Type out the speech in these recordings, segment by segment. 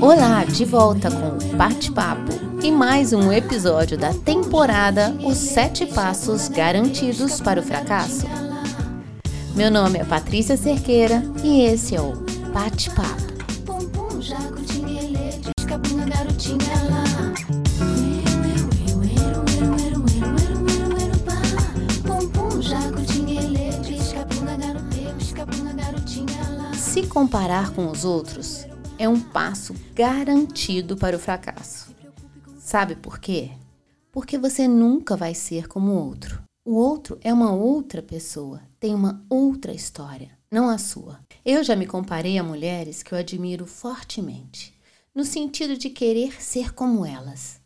Olá, de volta com o Bate-Papo e mais um episódio da temporada Os Sete Passos Garantidos para o Fracasso. Meu nome é Patrícia Cerqueira e esse é o Bate-Papo. Se comparar com os outros é um passo garantido para o fracasso. Sabe por quê? Porque você nunca vai ser como o outro. O outro é uma outra pessoa, tem uma outra história, não a sua. Eu já me comparei a mulheres que eu admiro fortemente, no sentido de querer ser como elas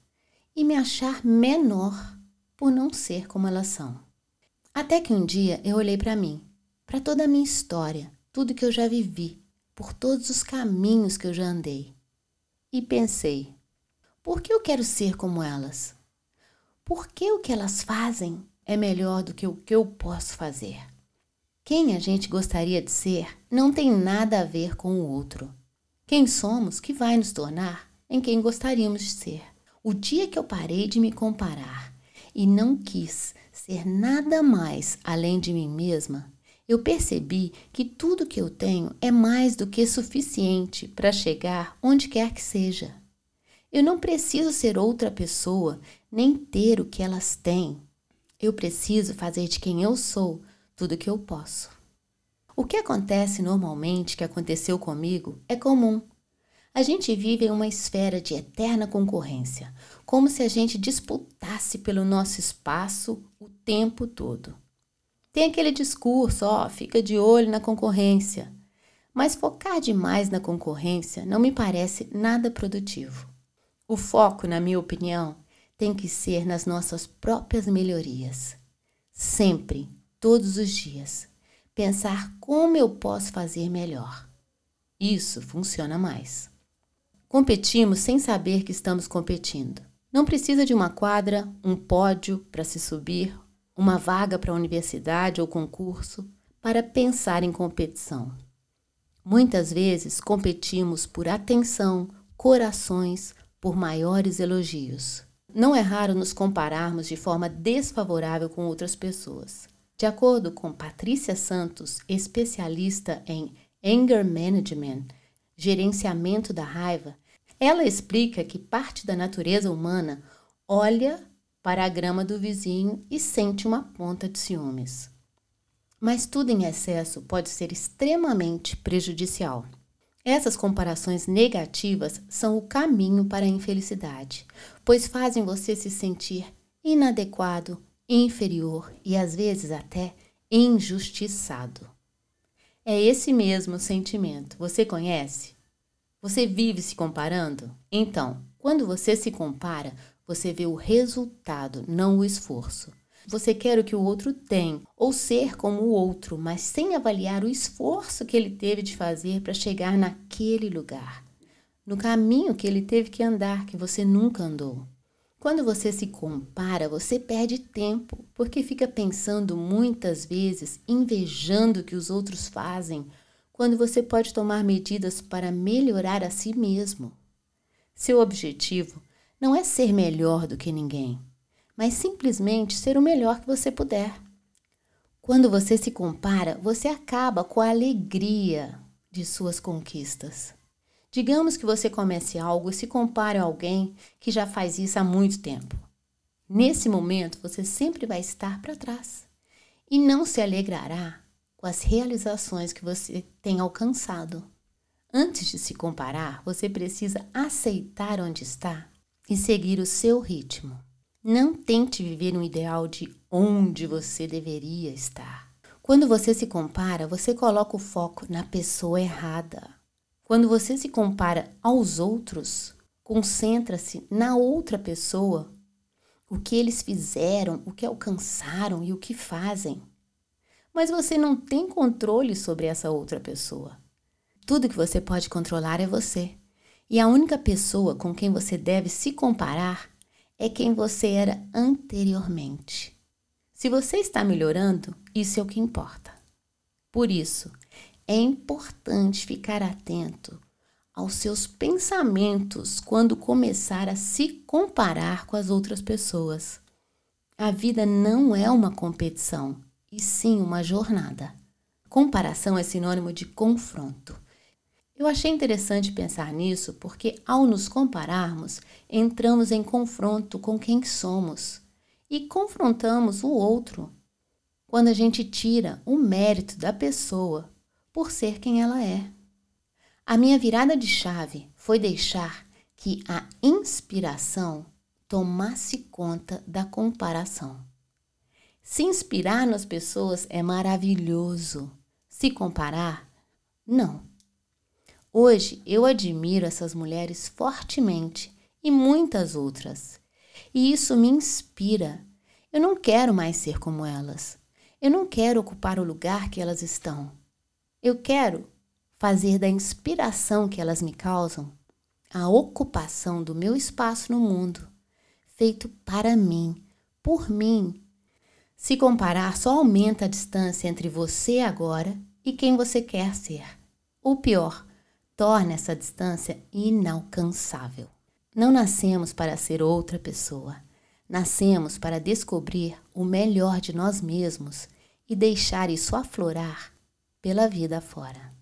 e me achar menor por não ser como elas são. Até que um dia eu olhei para mim, para toda a minha história, tudo que eu já vivi, por todos os caminhos que eu já andei, e pensei: por que eu quero ser como elas? Por que o que elas fazem é melhor do que o que eu posso fazer. Quem a gente gostaria de ser não tem nada a ver com o outro. Quem somos que vai nos tornar em quem gostaríamos de ser. O dia que eu parei de me comparar e não quis ser nada mais além de mim mesma, eu percebi que tudo que eu tenho é mais do que suficiente para chegar onde quer que seja. Eu não preciso ser outra pessoa, nem ter o que elas têm eu preciso fazer de quem eu sou tudo o que eu posso. O que acontece normalmente, que aconteceu comigo, é comum. A gente vive em uma esfera de eterna concorrência, como se a gente disputasse pelo nosso espaço o tempo todo. Tem aquele discurso, ó, fica de olho na concorrência. Mas focar demais na concorrência não me parece nada produtivo. O foco, na minha opinião, tem que ser nas nossas próprias melhorias. Sempre, todos os dias, pensar como eu posso fazer melhor. Isso funciona mais. Competimos sem saber que estamos competindo. Não precisa de uma quadra, um pódio para se subir, uma vaga para a universidade ou concurso para pensar em competição. Muitas vezes competimos por atenção, corações, por maiores elogios. Não é raro nos compararmos de forma desfavorável com outras pessoas. De acordo com Patrícia Santos, especialista em anger management, gerenciamento da raiva, ela explica que parte da natureza humana olha para a grama do vizinho e sente uma ponta de ciúmes. Mas tudo em excesso pode ser extremamente prejudicial. Essas comparações negativas são o caminho para a infelicidade, pois fazem você se sentir inadequado, inferior e às vezes até injustiçado. É esse mesmo sentimento. Você conhece? Você vive se comparando? Então, quando você se compara, você vê o resultado, não o esforço. Você quer o que o outro tem, ou ser como o outro, mas sem avaliar o esforço que ele teve de fazer para chegar naquele lugar, no caminho que ele teve que andar, que você nunca andou. Quando você se compara, você perde tempo, porque fica pensando muitas vezes, invejando o que os outros fazem, quando você pode tomar medidas para melhorar a si mesmo. Seu objetivo não é ser melhor do que ninguém mas simplesmente ser o melhor que você puder. Quando você se compara, você acaba com a alegria de suas conquistas. Digamos que você comece algo e se compare a alguém que já faz isso há muito tempo. Nesse momento, você sempre vai estar para trás e não se alegrará com as realizações que você tem alcançado. Antes de se comparar, você precisa aceitar onde está e seguir o seu ritmo. Não tente viver um ideal de onde você deveria estar. Quando você se compara, você coloca o foco na pessoa errada. Quando você se compara aos outros, concentra-se na outra pessoa, o que eles fizeram, o que alcançaram e o que fazem. Mas você não tem controle sobre essa outra pessoa. Tudo que você pode controlar é você. E a única pessoa com quem você deve se comparar é quem você era anteriormente. Se você está melhorando, isso é o que importa. Por isso, é importante ficar atento aos seus pensamentos quando começar a se comparar com as outras pessoas. A vida não é uma competição, e sim uma jornada. Comparação é sinônimo de confronto. Eu achei interessante pensar nisso porque, ao nos compararmos, entramos em confronto com quem somos e confrontamos o outro. Quando a gente tira o mérito da pessoa por ser quem ela é. A minha virada de chave foi deixar que a inspiração tomasse conta da comparação. Se inspirar nas pessoas é maravilhoso. Se comparar, não. Hoje eu admiro essas mulheres fortemente e muitas outras. E isso me inspira. Eu não quero mais ser como elas. Eu não quero ocupar o lugar que elas estão. Eu quero fazer da inspiração que elas me causam a ocupação do meu espaço no mundo, feito para mim, por mim. Se comparar, só aumenta a distância entre você agora e quem você quer ser. Ou pior, torna essa distância inalcançável. Não nascemos para ser outra pessoa. Nascemos para descobrir o melhor de nós mesmos e deixar isso aflorar pela vida fora.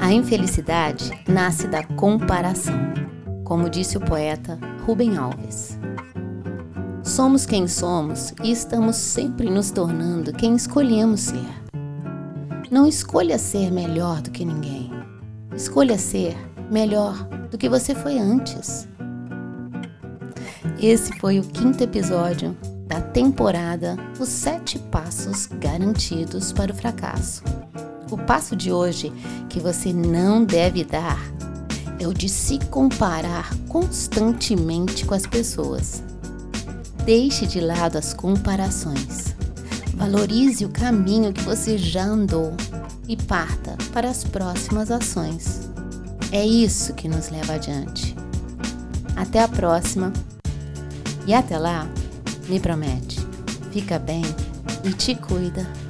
A infelicidade nasce da comparação, como disse o poeta Rubem Alves. Somos quem somos e estamos sempre nos tornando quem escolhemos ser. Não escolha ser melhor do que ninguém. Escolha ser melhor do que você foi antes. Esse foi o quinto episódio da temporada Os Sete Passos Garantidos para o Fracasso. O passo de hoje que você não deve dar é o de se comparar constantemente com as pessoas. Deixe de lado as comparações. Valorize o caminho que você já andou e parta para as próximas ações. É isso que nos leva adiante. Até a próxima! E até lá, me promete, fica bem e te cuida.